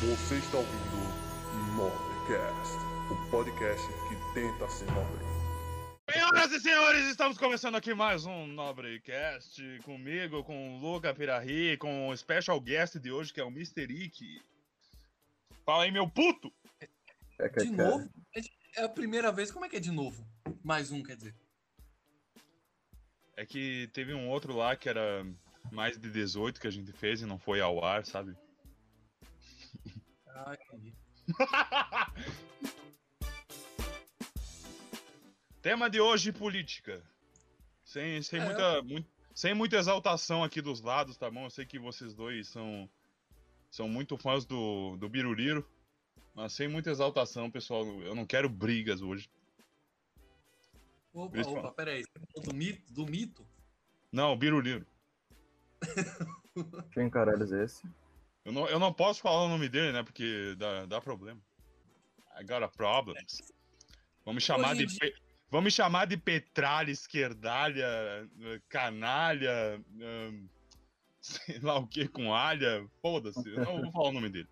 Você está ouvindo Nobrecast, o podcast que tenta ser nobre. Senhoras e senhores, estamos começando aqui mais um Nobrecast comigo, com o Luca Pirahi, com o special guest de hoje, que é o Mr. Ick. Fala aí, meu puto! É que- De novo? É a primeira vez? Como é que é de novo? Mais um, quer dizer. É que teve um outro lá que era mais de 18 que a gente fez e não foi ao ar, sabe? Ah, entendi. Tema de hoje, política. Sem, sem, É. muita, muito, sem muita exaltação aqui dos lados, tá bom? Eu sei que vocês dois são, são muito fãs do, do Biruliro, mas sem muita exaltação, pessoal. Eu não quero brigas hoje. Opa, eu opa, peraí. Você falou do mito? Do mito? Não, Biruliro. Quem caralho é esse? Eu não, eu não posso falar o nome dele, né? Porque dá, dá problema. I got a problems. Vamos chamar Hoje de. Pe... Vamos chamar de petralha, esquerdalha, canalha, ahn, sei lá o que com alha. Foda-se, eu não vou falar o nome dele.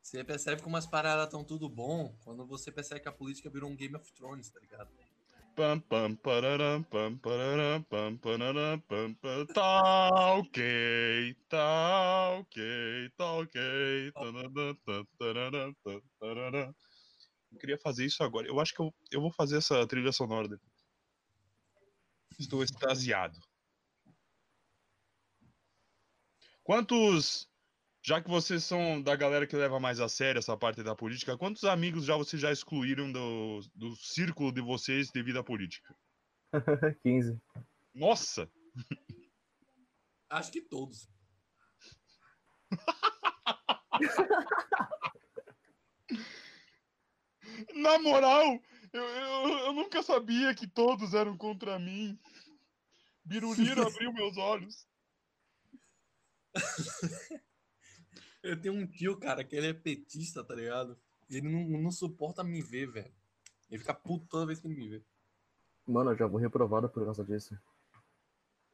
Você percebe como as paradas estão tudo bom quando você percebe que a política virou um Game of Thrones, tá ligado? Tá ok, tá ok, tá ok. tá, tá, tarará. Eu queria fazer isso agora. Eu acho que eu, eu vou fazer essa trilha sonora. Estou extasiado. Quantos. Já que vocês são da galera que leva mais a sério essa parte da política, quantos amigos já vocês já excluíram do, do círculo de vocês devido à política? 15. Nossa! Acho que todos. Na moral, eu, eu, eu nunca sabia que todos eram contra mim. Biruliro abriu meus olhos. Eu tenho um tio, cara, que ele é petista, tá ligado? Ele não, não suporta me ver, velho. Ele fica puto toda vez que ele me vê. Mano, eu já vou reprovado por causa disso.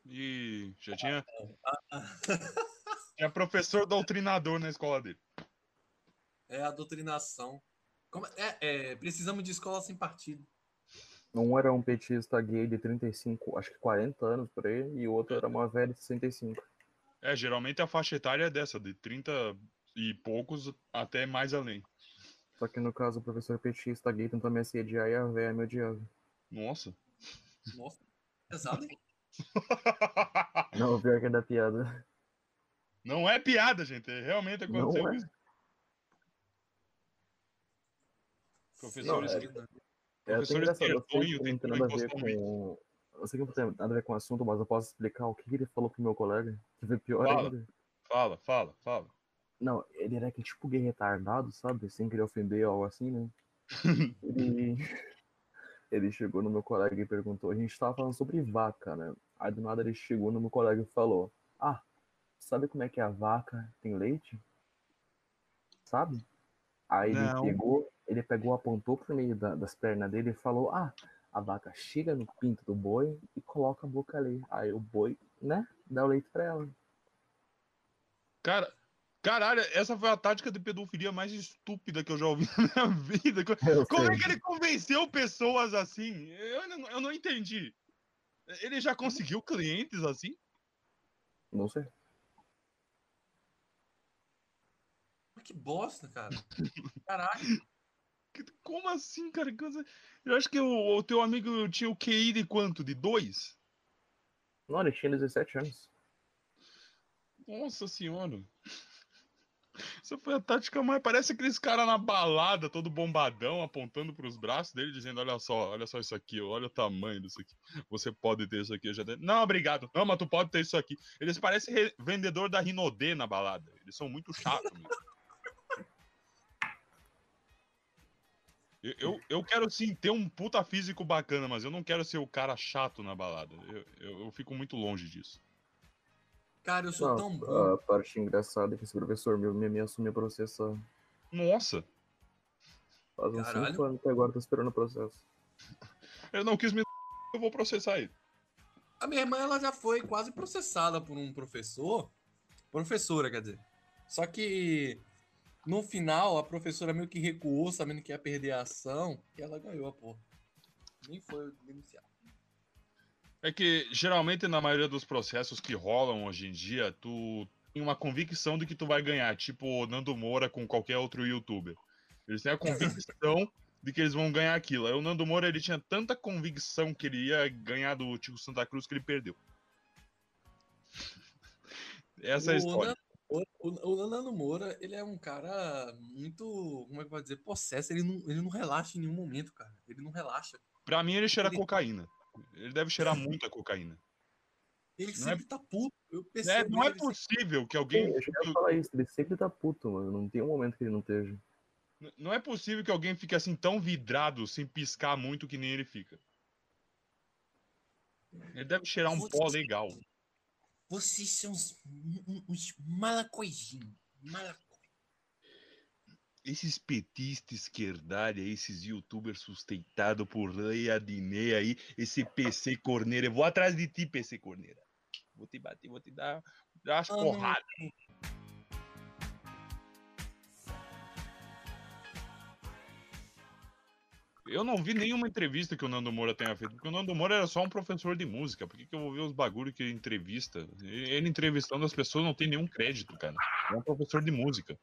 E já tinha. Tinha professor doutrinador na escola dele. É a doutrinação. Como- é, é, precisamos de escola sem partido. Um era um petista gay de 35, acho que 40 anos por aí, e o outro era uma velha de 65. É, geralmente a faixa etária é dessa, de 30 e poucos até mais além. Só que no caso, o professor petista gay tentou me assediar e a velha me odiava. Nossa. Nossa, pesado, hein? Não, pior que é da piada. Não é piada, gente. é- Realmente aconteceu Não é. isso. Professores Não, É tem tentando nada a ver encostar com. Eu sei que não tem nada a ver com o assunto, mas eu posso explicar o que que ele falou pro meu colega, que foi pior Fala. ainda. Fala, fala, fala. Não, ele era aquele tipo gay retardado, sabe? Sem querer ofender ou algo assim, né? ele... ele chegou no meu colega e perguntou, a gente tava falando sobre vaca, né? Aí do nada ele chegou no meu colega e falou, ah, sabe como é que a vaca tem leite? Sabe? Aí ele Não. pegou, ele pegou, apontou pro meio da- das pernas dele e falou, ah, a vaca chega no pinto do boi e coloca a boca ali. Aí o boi, né, dá o leite pra ela. Cara, caralho, essa foi a tática de pedofilia mais estúpida que eu já ouvi na minha vida. Eu Como é sei. que ele convenceu pessoas assim? Eu, não- eu não entendi. Ele já conseguiu clientes assim? Não sei. Que bosta, cara. Caralho. Como assim, cara? Eu acho que o, o teu amigo tinha o QI de quanto? De dois? Não, ele tinha 17 anos. Nossa senhora. Essa foi a tática mais. Parece aqueles caras na balada, todo bombadão, apontando pros braços dele, dizendo: Olha só, olha só isso aqui, olha o tamanho disso aqui. Você pode ter isso aqui. Eu já Não, obrigado. Não, mas tu pode ter isso aqui. Eles parecem re- vendedor da Rinodê na balada. Eles são muito chatos, meu. Eu, eu, eu quero sim ter um puta físico bacana, mas eu não quero ser o cara chato na balada. Eu, eu, eu fico muito longe disso. Cara, eu sou Não, tão bom. a parte engraçada é que esse professor meu me ameaçou me processar. Nossa, Faz uns Caralho. 5 anos que agora tô esperando o processo. eu não quis me. Eu vou processar ele. A minha irmã ela já foi quase processada por um professor. Professora, quer dizer. Só que no final a professora meio que recuou, sabendo que ia perder a ação, e ela ganhou a porra. Nem foi denunciado. É que geralmente na maioria dos processos que rolam hoje em dia, tu tem uma convicção de que tu vai ganhar, tipo o Nando Moura com qualquer outro youtuber. Eles têm a convicção de que eles vão ganhar aquilo. Aí o Nando Moura ele tinha tanta convicção que ele ia ganhar do Tico Santa Cruz que ele perdeu. Essa é a história. O, o, o Nando Moura, ele é um cara muito, como é que pode dizer, possesso. Ele não, ele não relaxa em nenhum momento, cara. Ele não relaxa. Pra mim ele cheira Ele- cocaína. Ele deve cheirar muita cocaína. Ele Não é- sempre tá puto. Eu É, não é ele sempre- possível que alguém. Eu ia falar isso, ele sempre tá puto, mano. Não tem um momento que ele não esteja. Não é possível que alguém fique assim tão vidrado sem piscar muito que nem ele fica. Ele deve cheirar um pó legal. Vocês são uns, uns, malacoizinhos. Malaco... Esses petistas esquerdalha, esses youtubers sustentados por Lei Adnet aí, esse PC Corneira. Eu vou atrás de ti, PC Corneira. Vou te bater, vou te dar, dar umas Ah, não. Eu não vi nenhuma entrevista que o Nando Moura tenha feito, porque o Nando Moura era só um professor de música. Por que, que eu vou ver os bagulho que ele entrevista? Ele entrevistando as pessoas não tem nenhum crédito, cara. É um professor de música.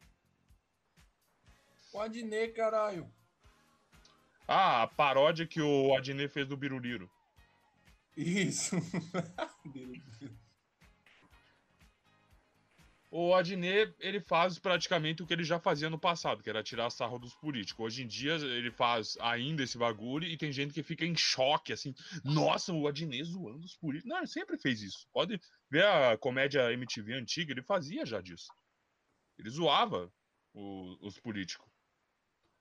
O Adnet, caralho. Ah, a paródia que o Adnet fez do Biruliro. Isso. O Adnet, ele faz praticamente o que ele já fazia no passado, que era tirar sarro dos políticos. Hoje em dia, ele faz ainda esse bagulho e tem gente que fica em choque, assim. Nossa, o Adnet zoando os políticos. Não, ele sempre fez isso. Pode ver a comédia MTV antiga, ele fazia já disso. Ele zoava o- os políticos.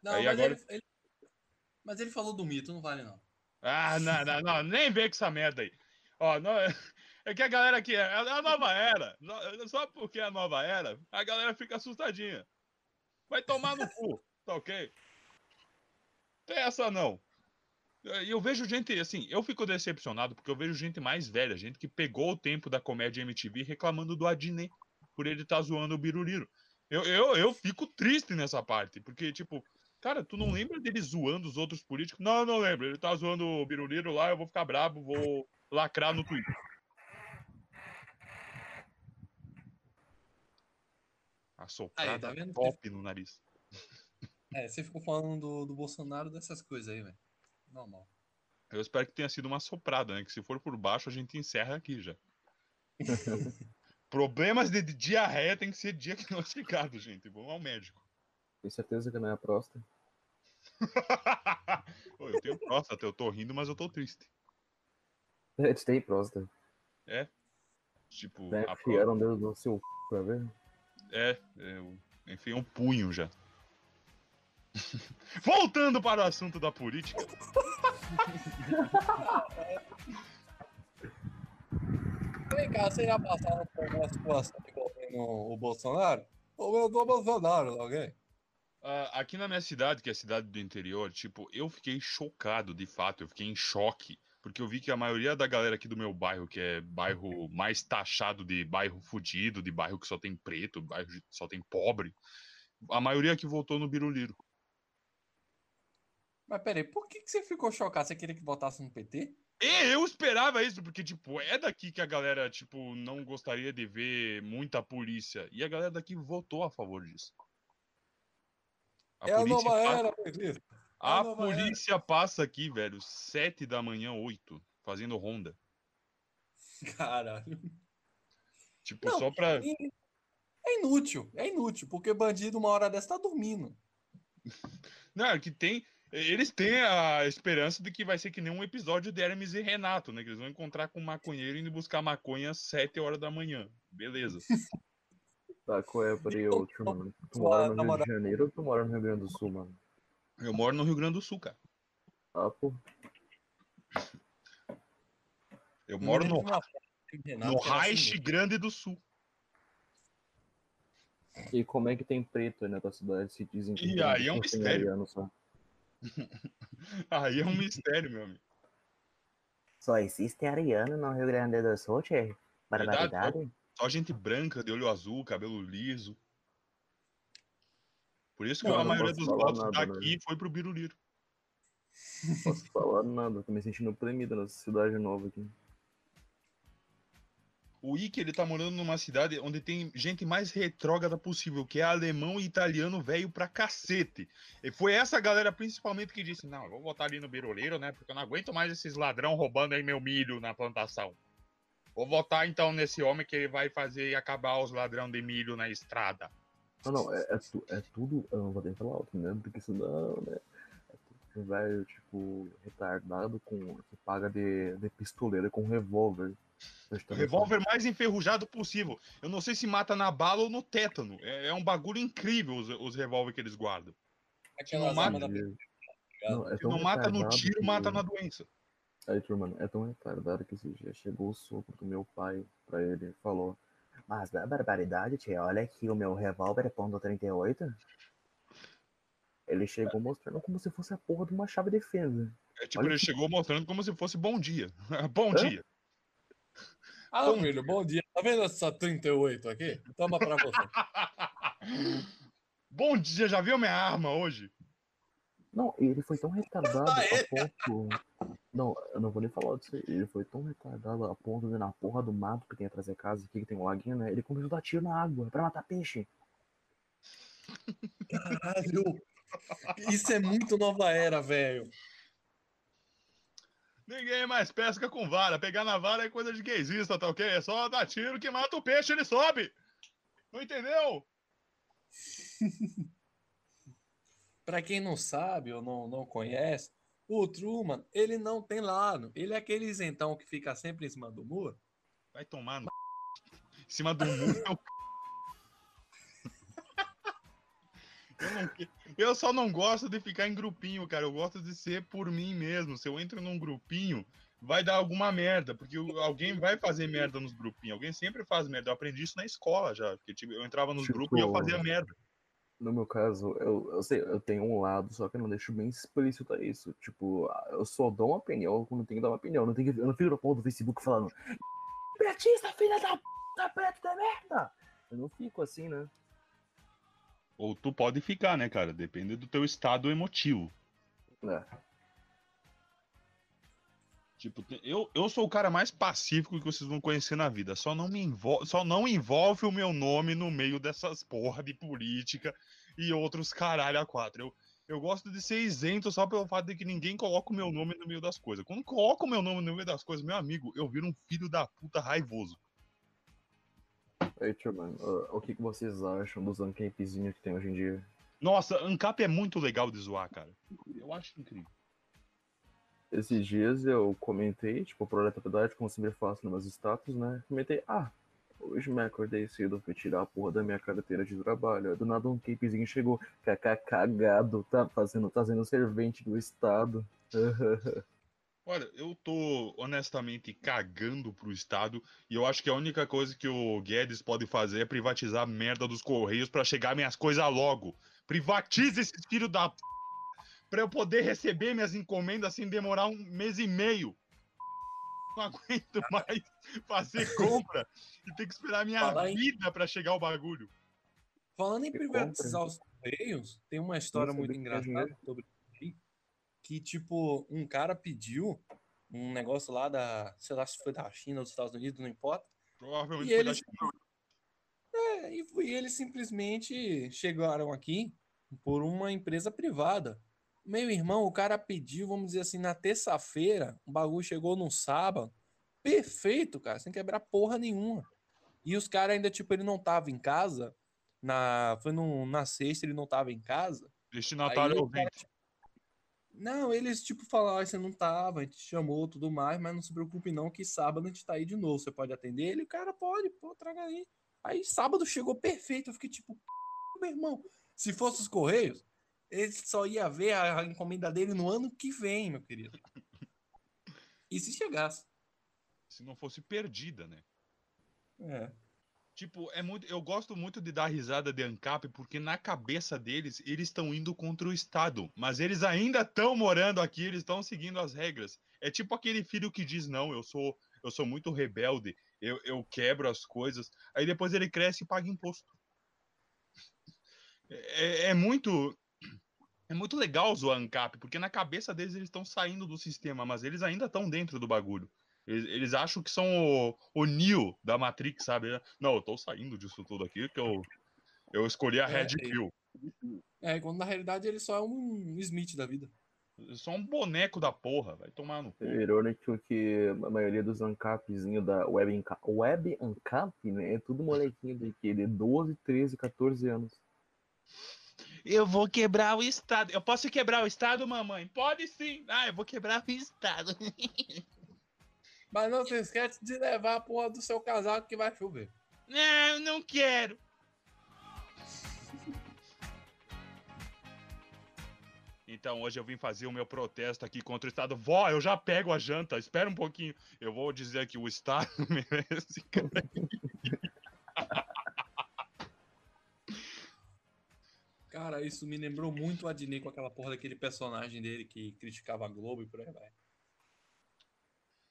Não, Aí mas, agora- ele, ele- mas ele falou do mito, não vale não. Ah, não, não, não, nem vem com essa merda aí. Ó, não, é, é que a galera aqui é, é a nova era. Só porque é a nova era, a galera fica assustadinha. Vai tomar no cu, tá ok? Tem essa não. E eu vejo gente, assim, eu fico decepcionado porque eu vejo gente mais velha, gente que pegou o tempo da comédia MTV reclamando do Adnet por ele estar zoando o Biruliro. Eu, eu, eu fico triste nessa parte, porque, tipo, cara, tu não lembra dele zoando os outros políticos? Não, não lembro. Ele tá zoando o Biruliro lá, eu vou ficar brabo, vou lacrar no Twitter. A soprada tá vendo? top no nariz. É, você ficou falando do, do Bolsonaro dessas coisas aí, velho. Normal. Eu espero que tenha sido uma soprada, né? Que se for por baixo, a gente encerra aqui já. Problemas de diarreia tem que ser diagnosticado, gente. Vamos ao médico. Tenho certeza que não é a próstata. Ô, eu tenho próstata, eu tô rindo, mas eu tô triste. É, tu tem próstata. Tipo, Né? a pró- Enfiaram o dedo no seu c... pra ver. É, eu enfiei um punho já. Voltando para o assunto da política. Vem cá, você já passaram por uma situação envolvendo o Bolsonaro? Ou eu do Bolsonaro, alguém? Ah, aqui na minha cidade, que é a cidade do interior, tipo, eu fiquei chocado, de fato, eu fiquei em choque, porque eu vi que a maioria da galera aqui do meu bairro, que é bairro mais taxado de bairro fudido, de bairro que só tem preto, bairro que só tem pobre, a maioria aqui votou no Biruliro. Mas peraí, por que, que você ficou chocado? Você queria que votasse no PT? E eu esperava isso, porque, tipo, é daqui que a galera, tipo, não gostaria de ver muita polícia. E a galera daqui votou a favor disso. A é a nova era, petista. A a nova era. polícia passa aqui, velho, sete da manhã, oito, fazendo ronda. Caralho. Tipo, Não, só pra. E É inútil, é inútil, porque bandido uma hora dessa tá dormindo. Não, é que tem. Eles têm a esperança de que vai ser que nem um episódio de Hermes e Renato, né? Que eles vão encontrar com um maconheiro indo buscar maconha às sete horas da manhã. Beleza. Tá, qual é, peraí, Então, outro, mano. Tu mora no Rio de Janeiro ou tu mora no Rio Grande do Sul, mano? Eu moro no Rio Grande do Sul, cara. Ah, pô. Eu moro no, no assim Reich mesmo. Grande do Sul. E como é que tem preto aí na tua cidade? Se dizem que E tem- aí é um só mistério. só. Aí é um mistério, meu amigo. Só existe ariano no Rio Grande do Sul, tchê? Verdade, Barbaridade. Só gente branca, de olho azul, cabelo liso. Por isso que Não, a maioria dos votos daqui né? foi pro Biruliro. Não posso falar nada, tô me sentindo oprimido nessa cidade nova aqui. O Ike, ele tá morando numa cidade onde tem gente mais retrógrada possível, que é alemão e italiano velho pra cacete. E foi essa galera principalmente que disse, não, eu vou votar ali no Biruleiro, né, porque eu não aguento mais esses ladrão roubando aí meu milho na plantação. Vou votar então nesse homem que ele vai fazer acabar os ladrão de milho na estrada. Não, não, é, é, tu- é tudo. Eu não vou nem falar alto, né? Porque senão, né? É tudo velho, tipo, retardado com. que paga de, de pistoleiro com revólver. O revólver mais enferrujado possível. Eu não sei se mata na bala ou no tétano. É, é um bagulho incrível os, os revólver que eles guardam. Aquelas não da Não, é tão não mata no tiro, que- mata na doença. Aí, turma, é tão retardado que esse dia chegou o sopro do meu pai pra ele e falou: Mas não é barbaridade, tia. Olha aqui, o meu revólver é ponto 38. Ele chegou mostrando como se fosse a porra de uma chave de defesa. É tipo, Olha ele que- chegou mostrando como se fosse bom dia. bom Hã? dia. Ah, Bom filho, bom dia. Tá vendo essa 38 aqui? Toma pra você. bom dia, já viu minha arma hoje? Não, ele foi tão retardado Ah, é? a ponto. Não, eu não vou nem falar disso aí. Ele foi tão retardado a ponto de na porra do mato que tem atrás da casa, aqui que tem um laguinho, né? Ele começou a dar tiro na água pra matar peixe. Caralho. Isso é muito nova era, velho. Ninguém mais pesca com vara. Pegar na vara é coisa de gaysista, tá ok? É só dar tiro que mata o peixe, ele sobe. Não entendeu? Pra quem não sabe ou não, não conhece, o Truman, ele não tem lado. Ele é aquele isentão que fica sempre em cima do muro. Vai tomar no. Em cima do muro é o. Eu, não eu só não gosto de ficar em grupinho, cara. Eu gosto de ser por mim mesmo. Se eu entro num grupinho, vai dar alguma merda. Porque alguém vai fazer merda nos grupinhos. Alguém sempre faz merda. Eu aprendi isso na escola já. Porque tipo, eu entrava nos Tipo- grupos e eu fazia merda. No meu caso, eu, eu sei, eu tenho um lado, só que eu não deixo bem explícito isso. Tipo, eu só dou uma opinião quando tenho que dar uma opinião. Eu não, tenho que, eu não fico no ponto do Facebook falando Petista, filha da puta, preto da merda! Eu não fico assim, né? Ou tu pode ficar, né, cara? Depende do teu estado emotivo. É. Tipo, eu, eu sou o cara mais pacífico que vocês vão conhecer na vida. Só não me envolve, só não envolve o meu nome no meio dessas porra de política e outros caralho a quatro. Eu, eu gosto de ser isento só pelo fato de que ninguém coloca o meu nome no meio das coisas. Quando coloca o meu nome no meio das coisas, meu amigo, eu viro um filho da puta raivoso. Aí, tio, mano, uh, o que, que vocês acham dos uncampzinhos que tem hoje em dia? Nossa, Ancap é muito legal de zoar, cara. Eu acho incrível. Esses dias eu comentei, tipo, proletariedade, como sempre faço nos meus status, né? Comentei, ah, hoje me acordei cedo, fui tirar a porra da minha carteira de trabalho. Do nada um capezinho chegou, cacá cagado, tá fazendo, tá sendo servente do Estado. Olha, eu tô honestamente cagando pro Estado e eu acho que a única coisa que o Guedes pode fazer é privatizar a merda dos Correios pra chegar minhas coisas logo. Privatize esses filhos da p... pra eu poder receber minhas encomendas sem demorar um mês e meio. Não aguento mais fazer compra e ter que esperar minha Falar em- vida pra chegar o bagulho. Falando em privatizar os Correios, tem uma história muito engraçada sobre isso aí, que, tipo, um cara pediu um negócio lá da, sei lá se foi da China ou dos Estados Unidos, não importa. Provavelmente E foi da eles, é, e, e eles simplesmente chegaram aqui por uma empresa privada. Meu irmão, o cara pediu, vamos dizer assim, na terça-feira, o bagulho chegou no sábado. Perfeito, cara, sem quebrar porra nenhuma. E os caras ainda, tipo, ele não tava em casa. Na, foi no, na sexta, ele não tava em casa. destinatário Aí o ausente. cara, Não, eles tipo falaram, "Ah, você não tava, a gente te chamou tudo mais, mas não se preocupe não que sábado a gente tá aí de novo, você pode atender ele? O cara pode, pô, traga aí. Aí sábado chegou perfeito, eu fiquei tipo, meu irmão, se fosse os Correios, ele só ia ver a, encomenda dele no ano que vem, meu querido. E se chegasse? Se não fosse perdida, né? É. Tipo, é muito, eu gosto muito de dar risada de ANCAP porque na cabeça deles eles estão indo contra o Estado, mas eles ainda estão morando aqui, eles estão seguindo as regras. É tipo aquele filho que diz não, eu sou, eu sou muito rebelde, eu, eu quebro as coisas, aí depois ele cresce e paga imposto. É, é muito. É muito legal zoar ANCAP, porque na cabeça deles eles estão saindo do sistema, mas eles ainda estão dentro do bagulho. Eles, eles acham que são o, o Neo da Matrix, sabe? Não, eu tô saindo disso tudo aqui, que eu, eu escolhi a É, Red e- Pill. É, quando na realidade ele só é um Smith da vida. Só um boneco da porra, vai tomar no cu. É irônico que a maioria dos ancapzinhos da Web, Anca- Web Ancap, né? É tudo molequinho de? De 12, 13, 14 anos. Eu vou quebrar o Estado. Eu posso quebrar o Estado, mamãe? Pode sim. Ah, eu vou quebrar o Estado. Mas não se esquece de levar a porra do seu casaco que vai chover. Não, eu não quero. Então, hoje eu vim fazer o meu protesto aqui contra o Estado. Vó, eu já pego a janta, espera um pouquinho. Eu vou dizer que o Estado merece. Cara, isso me lembrou muito o Adnei com aquela porra daquele personagem dele que criticava a Globo e por aí vai.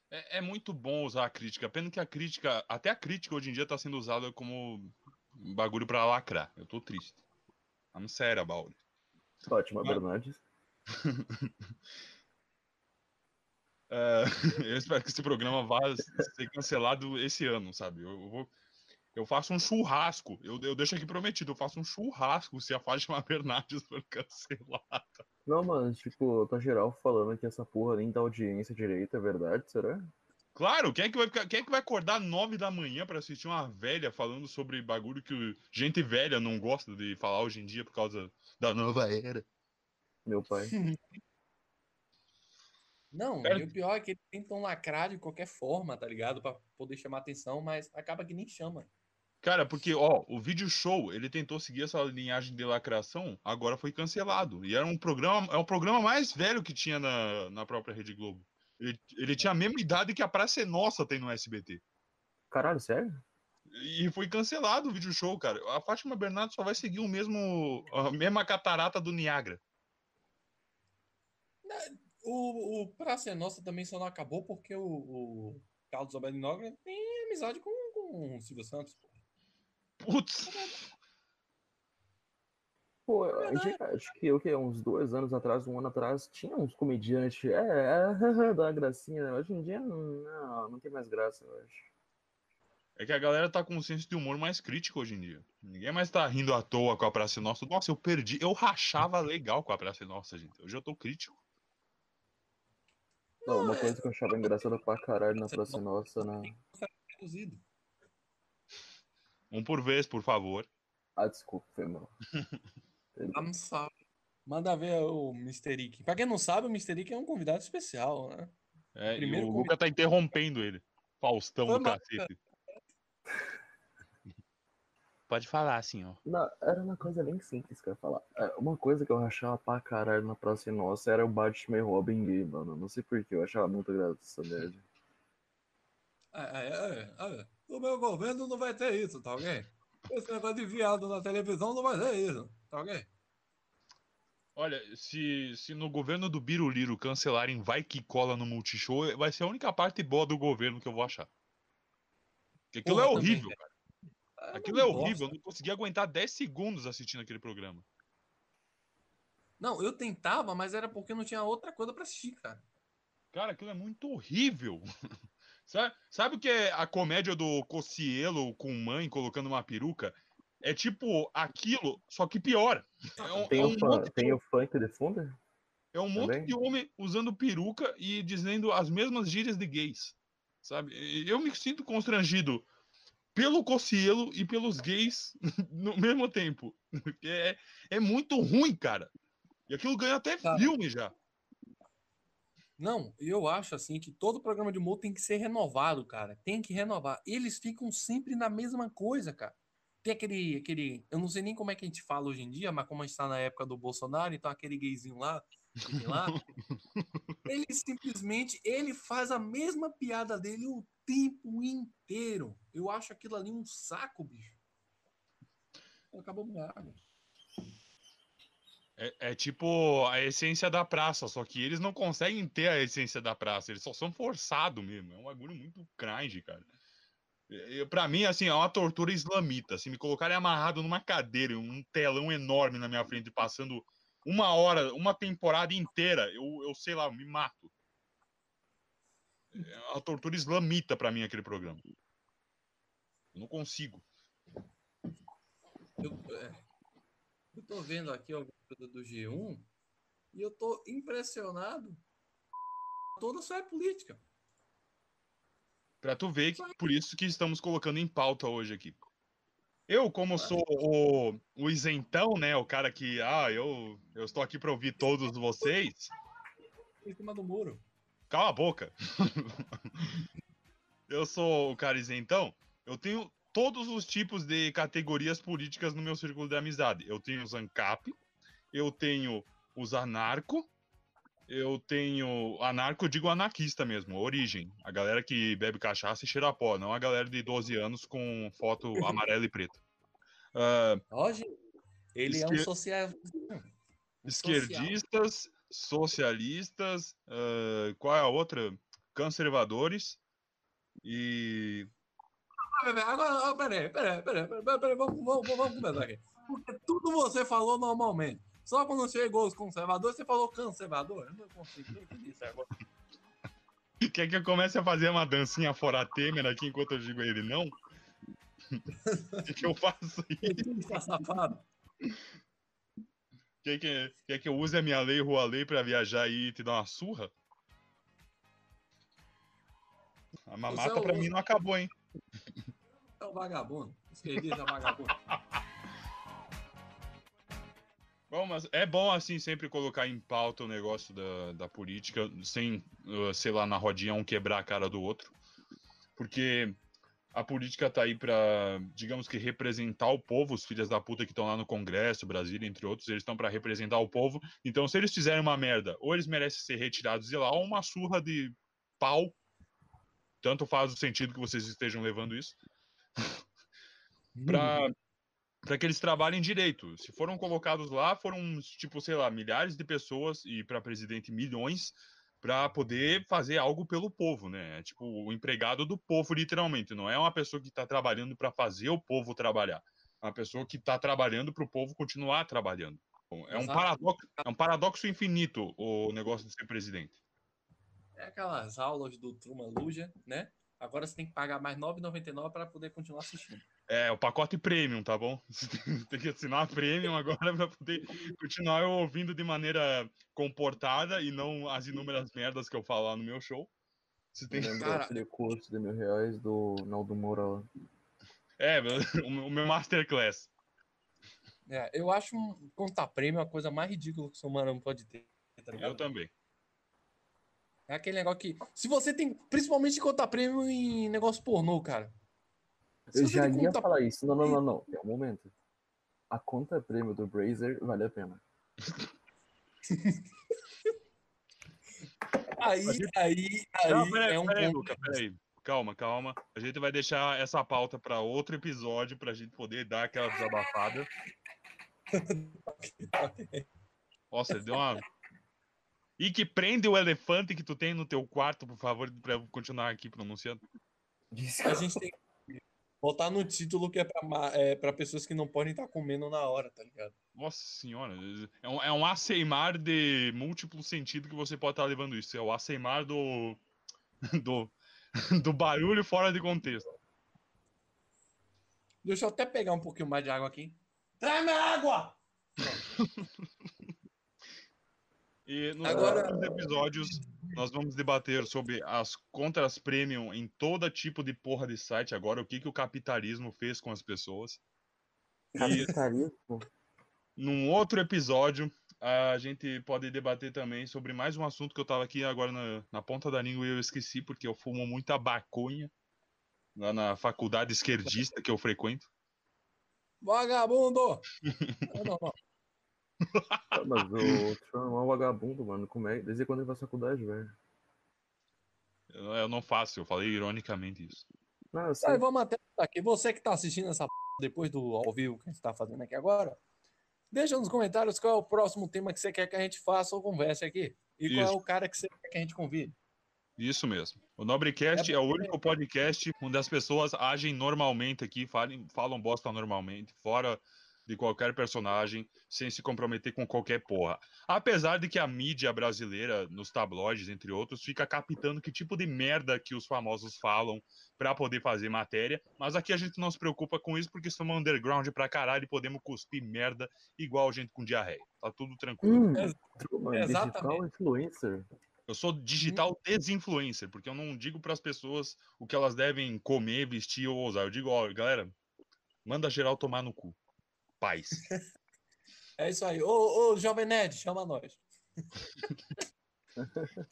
É, é muito bom usar a crítica. Pena que a crítica, até a crítica hoje em dia tá sendo usada como um bagulho pra lacrar. Eu tô triste. I'm sad about it. Mas- Bernardes. É, eu espero que esse programa vá ser cancelado esse ano, sabe? Eu, eu vou. Eu faço um churrasco. Eu, eu deixo aqui prometido. Eu faço um churrasco se a Fátima Bernardes for cancelada. Não, mas, tipo, tá geral falando que essa porra nem dá audiência direita, é verdade? Será? Claro, quem é que vai, ficar- quem é que vai acordar nove da manhã pra assistir uma velha falando sobre bagulho que gente velha não gosta de falar hoje em dia por causa da nova era? Meu pai. Não, e o pior é que eles tentam lacrar de qualquer forma, tá ligado? Pra poder chamar atenção, mas acaba que nem chama. Cara, porque, ó, o vídeo show, ele tentou seguir essa linhagem de lacração, agora foi cancelado. E era um programa, é o programa mais velho que tinha na, na própria Rede Globo. Ele, ele tinha a mesma idade que a Praça é Nossa tem no SBT. Caralho, sério? E foi cancelado o vídeo show, cara. A Fátima Bernardo só vai seguir o mesmo, a mesma catarata do Niagara. O, o Praça é Nossa também só não acabou porque o, o Carlos Alberto Nogra tem amizade com, com o Silvio Santos. pô. Putz, Pô, gente, acho que o que uns dois anos atrás, um ano atrás, tinha uns comediantes. É, é dá uma gracinha. né? Hoje em dia, não, não tem mais graça, eu acho. é que a galera tá com um senso de humor mais crítico hoje em dia. Ninguém mais tá rindo à toa com a Praça Nossa. Nossa, eu perdi. Eu rachava legal com a Praça Nossa, gente. Hoje eu tô crítico. Não, uma coisa que eu achava engraçada pra caralho na Praça Nossa. Reduzido. Um por vez, por favor. Ah, desculpa, foi mal. I'm sorry. Manda ver o Mr. Ick. Pra quem não sabe, o Mr. Ick é um convidado especial, né? É, Primeiro e o Luca tá interrompendo ele. Faustão Foi do cacete. Pode falar, assim, ó. Não, era uma coisa bem simples que eu ia falar. É, Uma coisa que eu achava pra caralho na Praça Nossa era o Batman e Robin gay, mano. Não sei porquê, eu achava muito graça essa merda. É, é, é, é. No meu governo não vai ter isso, tá ok? Esse negócio de viado na televisão não vai ter isso, tá ok? Olha, se, se no governo do Biruliro cancelarem Vai Que Cola no Multishow, vai ser a única parte boa do governo que eu vou achar. Porque aquilo Porra, é horrível, cara. É Aquilo é horrível. Eu bosta. não consegui aguentar 10 segundos assistindo aquele programa. Não, eu tentava, mas era porque não tinha outra coisa pra assistir, cara. Cara, aquilo é muito horrível. sabe, sabe o que é a comédia do Cocielo com mãe colocando uma peruca? É tipo aquilo, só que pior. É um, Tem, é o, um fun- monte, tem o funk de fundo? é um monte também? de homem usando peruca e dizendo as mesmas gírias de gays. Sabe? Eu me sinto constrangido pelo Cocielo e pelos gays no mesmo tempo. É, é muito ruim, cara. E aquilo ganha até Tá. filme já. Não, eu acho assim que todo programa de humor tem que ser renovado, cara. Tem que renovar. Eles ficam sempre na mesma coisa, cara. Tem aquele, aquele. Eu não sei nem como é que a gente fala hoje em dia, mas como a gente tá na época do Bolsonaro, então aquele gayzinho lá, lá, ele simplesmente ele faz a mesma piada dele o tempo inteiro. Eu acho aquilo ali um saco, bicho. Acabou minha água. É, é tipo a essência da praça, só que eles não conseguem ter a essência da praça, eles só são forçados mesmo. É um bagulho muito cringe, cara. Pra mim, assim, é uma tortura islamita. Se me colocarem amarrado numa cadeira, um telão enorme na minha frente, passando uma hora, uma temporada inteira, eu, eu sei lá, eu me mato. É uma tortura islamita pra mim aquele programa. Eu não consigo. Eu, é, eu tô vendo aqui alguma coisa do G1 e eu tô impressionado. Toda só é política. Pra tu ver que por isso que estamos colocando em pauta hoje aqui. Eu, como sou o, o isentão, né? O cara que, ah, eu, eu estou aqui pra ouvir todos vocês. Em cima do muro. Cala a boca. eu sou o cara isentão. Eu tenho todos os tipos de categorias políticas no meu círculo de amizade. Eu tenho os ANCAP, eu tenho os anarco, eu tenho anarco, eu digo anarquista mesmo, origem. A galera que bebe cachaça e cheira pó, não a galera de 12 anos com foto amarela e preta. Ó, gente, ele é um Esquer- social. um social. esquerdistas, socialistas, ah, qual é a outra? Conservadores e Agora, peraí, peraí, peraí, peraí, peraí, vamos, vamos, vamos começar aqui. Porque tudo você falou normalmente. Só quando chegou os conservadores, você falou conservador. Eu não consigo entender isso agora. Quer que eu comece a fazer uma dancinha fora Temer aqui enquanto eu digo ele não? O que, que eu faço aí? Quer que, quer que eu use a minha lei rua lei pra viajar aí e te dar uma surra? A mamata é pra mim não acabou, hein? É o vagabundo. Esquerdista vagabundo. Bom, mas é bom, assim, sempre colocar em pauta o negócio da, da política, sem, uh, sei lá, na rodinha um quebrar a cara do outro. Porque a política tá aí pra, digamos que, representar o povo, os filhos da puta que estão lá no Congresso, Brasília, entre outros, eles estão pra representar o povo. Então, se eles fizerem uma merda, ou eles merecem ser retirados de lá, ou uma surra de pau. Tanto faz o sentido que vocês estejam levando isso. Pra, pra que eles trabalhem direito. Se foram colocados lá, foram, tipo, sei lá, milhares de pessoas e para presidente milhões para poder fazer algo pelo povo, né? É tipo o empregado do povo, literalmente. Não é uma pessoa que está trabalhando para fazer o povo trabalhar. É uma pessoa que está trabalhando para o povo continuar trabalhando. É um, paradoxo, é um paradoxo infinito o negócio de ser presidente. É aquelas aulas do Truman Luja, né? Agora você tem que pagar mais R$ 9,99 para poder continuar assistindo. É, o pacote premium, tá bom? Você tem- que assinar a premium agora para poder continuar eu ouvindo de maneira comportada e não as inúmeras merdas que eu falo lá no meu show. Você tem que... Cara- aquele curso de mil reais do Naldo Moura lá. É, o meu- masterclass. É, eu acho um conta prêmio a coisa mais ridícula que o ser humano pode ter. Tá? Eu também. É aquele negócio que. Se você tem. Principalmente conta prêmio em negócio pornô, cara. Eu já ia conta falar isso. Não, não, não, não. Tem um momento. A conta prêmio do Brazer vale a pena. Aí, aí, aí Não, peraí, é um peraí, ponto. Luca, peraí. Calma, calma. A gente vai deixar essa pauta para outro episódio pra gente poder dar aquela desabafada. Nossa, ele deu uma. E que prende o elefante que tu tem no teu quarto, por favor, pra eu continuar aqui pronunciando. Disse A gente tem que botar no título que é pra, é pra pessoas que não podem estar comendo na hora, tá ligado? Nossa senhora, é um, é um aceimar de múltiplo sentido que você pode estar levando isso. É o aceimar do, do, do barulho fora de contexto. Deixa eu até pegar um pouquinho mais de água aqui. Traz-me água! E nos Agora- episódios nós vamos debater sobre as contras premium em todo tipo de porra de site agora, o que, que o capitalismo fez com as pessoas. E capitalismo. num outro episódio a gente pode debater também sobre mais um assunto que eu tava aqui agora na, na ponta da língua e eu esqueci porque eu fumo muita baconha lá na faculdade esquerdista que eu frequento. Vagabundo! não, não, não. Ah, Mas o Trump é um vagabundo, mano. Como é? Desde quando ele vai pra faculdade, velho? Eu, eu não faço, eu falei ironicamente isso. Sei. Aí vamos até aqui. Você que tá assistindo essa p... depois do ao vivo que a gente tá fazendo aqui agora, deixa nos comentários qual é o próximo tema que você quer que a gente faça ou converse aqui. E qual é Isso. o cara que você quer que a gente convide. Isso mesmo. O Nobrecast é, é o único podcast onde as pessoas agem normalmente aqui, falam, falam bosta normalmente, fora de qualquer personagem, sem se comprometer com qualquer porra. Apesar de que a mídia brasileira, nos tabloides, entre outros, fica captando que tipo de merda que os famosos falam para poder fazer matéria, mas aqui a gente não se preocupa com isso porque somos underground pra caralho e podemos cuspir merda igual gente com diarreia. Tá tudo tranquilo. Hum, digital influencer. Eu sou digital desinfluencer, porque eu não digo para as pessoas o que elas devem comer, vestir ou usar. Eu digo, ó, galera, manda geral tomar no cu paz. É isso aí. Ô, ô Jovem Nerd, chama nós.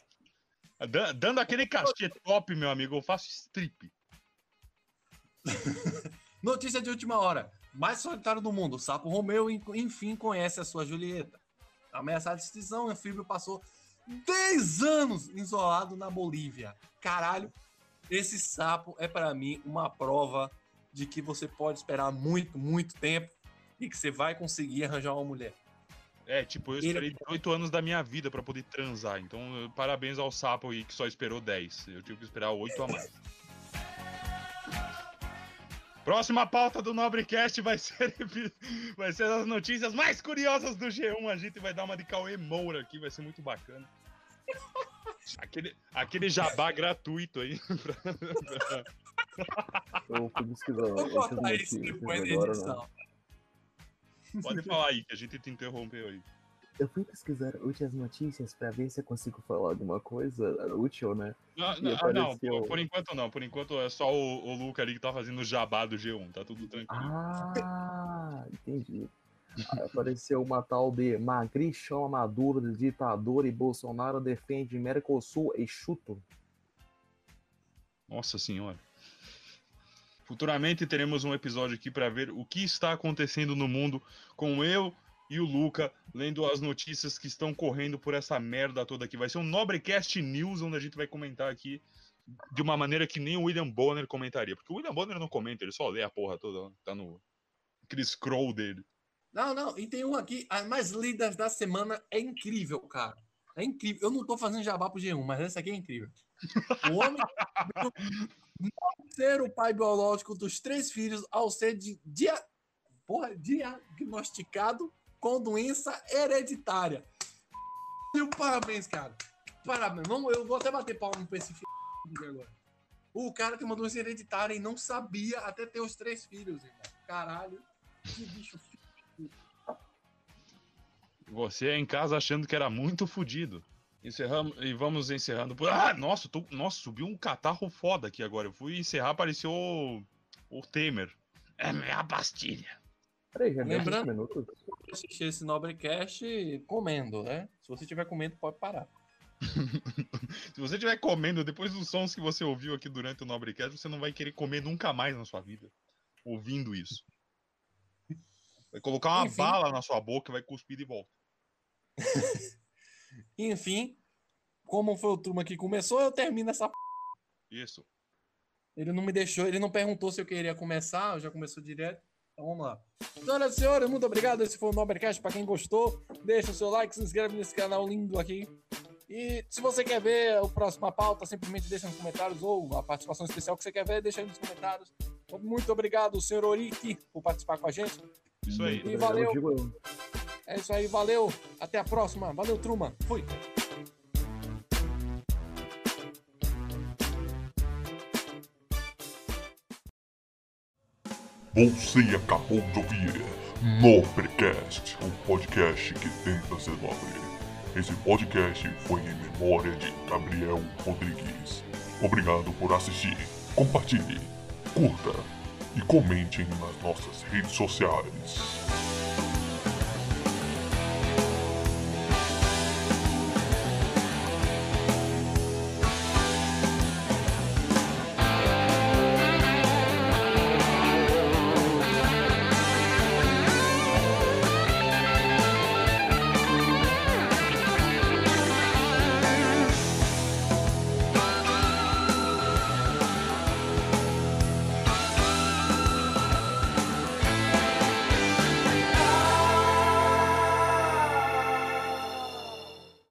Dando aquele cachê top, meu amigo, eu faço strip. Notícia de última hora. Mais solitário do mundo, o sapo Romeu, enfim, conhece a sua Julieta. Ameaçado de extinção, o anfíbio passou 10 anos isolado na Bolívia. Caralho, esse sapo é para mim uma prova de que você pode esperar muito, muito tempo e que você vai conseguir arranjar uma mulher. É, tipo, eu esperei Ele... 8 anos da minha vida para poder transar. Então, parabéns ao sapo aí que só esperou 10. Eu tive que esperar 8 a mais. Próxima pauta do Nobrecast vai ser, vai ser as notícias mais curiosas do G1. A gente vai dar uma de Cauê Moura aqui, vai ser muito bacana. Aquele, aquele jabá gratuito aí. Pra, pra... Eu fui pesquisar. Vou botar isso depois da edição. Né? Pode falar aí, que a gente te interrompeu aí. Eu fui pesquisar úteis notícias pra ver se eu consigo falar alguma coisa útil, né? Não, não, apareceu... não por, por, enquanto não. Por enquanto é só o, o Luca ali que tá fazendo o jabá do G1, tá tudo tranquilo. Ah, entendi. Aí apareceu uma tal de Magri chama Maduro de ditador e Bolsonaro defende Mercosul e chuto. Nossa senhora. Futuramente teremos um episódio aqui para ver o que está acontecendo no mundo com eu e o Luca lendo as notícias que estão correndo por essa merda toda aqui. Vai ser um Nobrecast News, onde a gente vai comentar aqui de uma maneira que nem o William Bonner comentaria. Porque o William Bonner não comenta, ele só lê a porra toda. Tá no aquele scroll dele. Não, não, e tem um aqui, as mais lidas da semana é incrível, cara. É incrível. Eu não tô fazendo jabá pro G1, mas essa aqui é incrível. O homem não ser o pai biológico dos três filhos ao ser de, dia, porra, diagnosticado com doença hereditária. E parabéns, cara. Parabéns. Vamos, eu vou até bater palma pra esse filho agora. O cara tem uma doença hereditária e não sabia até ter os três filhos, irmão. Caralho. Que bicho Você em casa achando que era muito fodido. Encerramos e vamos encerrando. Ah, nossa, tô, nossa, subiu um catarro foda aqui agora. Eu fui encerrar, apareceu o, o Temer. É minha pastilha. Peraí, já Lembrando, minutos. assistir esse Nobrecast comendo, né? Se você estiver comendo, pode parar. Se você estiver comendo, depois dos sons que você ouviu aqui durante o Nobrecast, você não vai querer comer nunca mais na sua vida. Ouvindo isso. Vai colocar uma Enfim. bala na sua boca e vai cuspir de volta. Enfim, como foi o turma que começou, eu termino essa p... Isso. Ele não me deixou, ele não perguntou se eu queria começar, já começou direto. Então vamos lá. Senhoras e senhores, muito obrigado. Esse foi o Nobrecast. Para quem gostou, deixa o seu like, se inscreve nesse canal lindo aqui. E se você quer ver a próxima pauta, simplesmente deixa nos comentários ou a participação especial que você quer ver, deixa aí nos comentários. Muito obrigado, senhor Oriki, por participar com a gente. Isso aí. E valeu. É isso aí, valeu. Até a próxima. Valeu, Truma. Fui. Você acabou de ouvir Nobrecast, um podcast que tenta ser nobre. Esse podcast foi em memória de Gabriel Rodrigues. Obrigado por assistir. Compartilhe, curta e comente nas nossas redes sociais.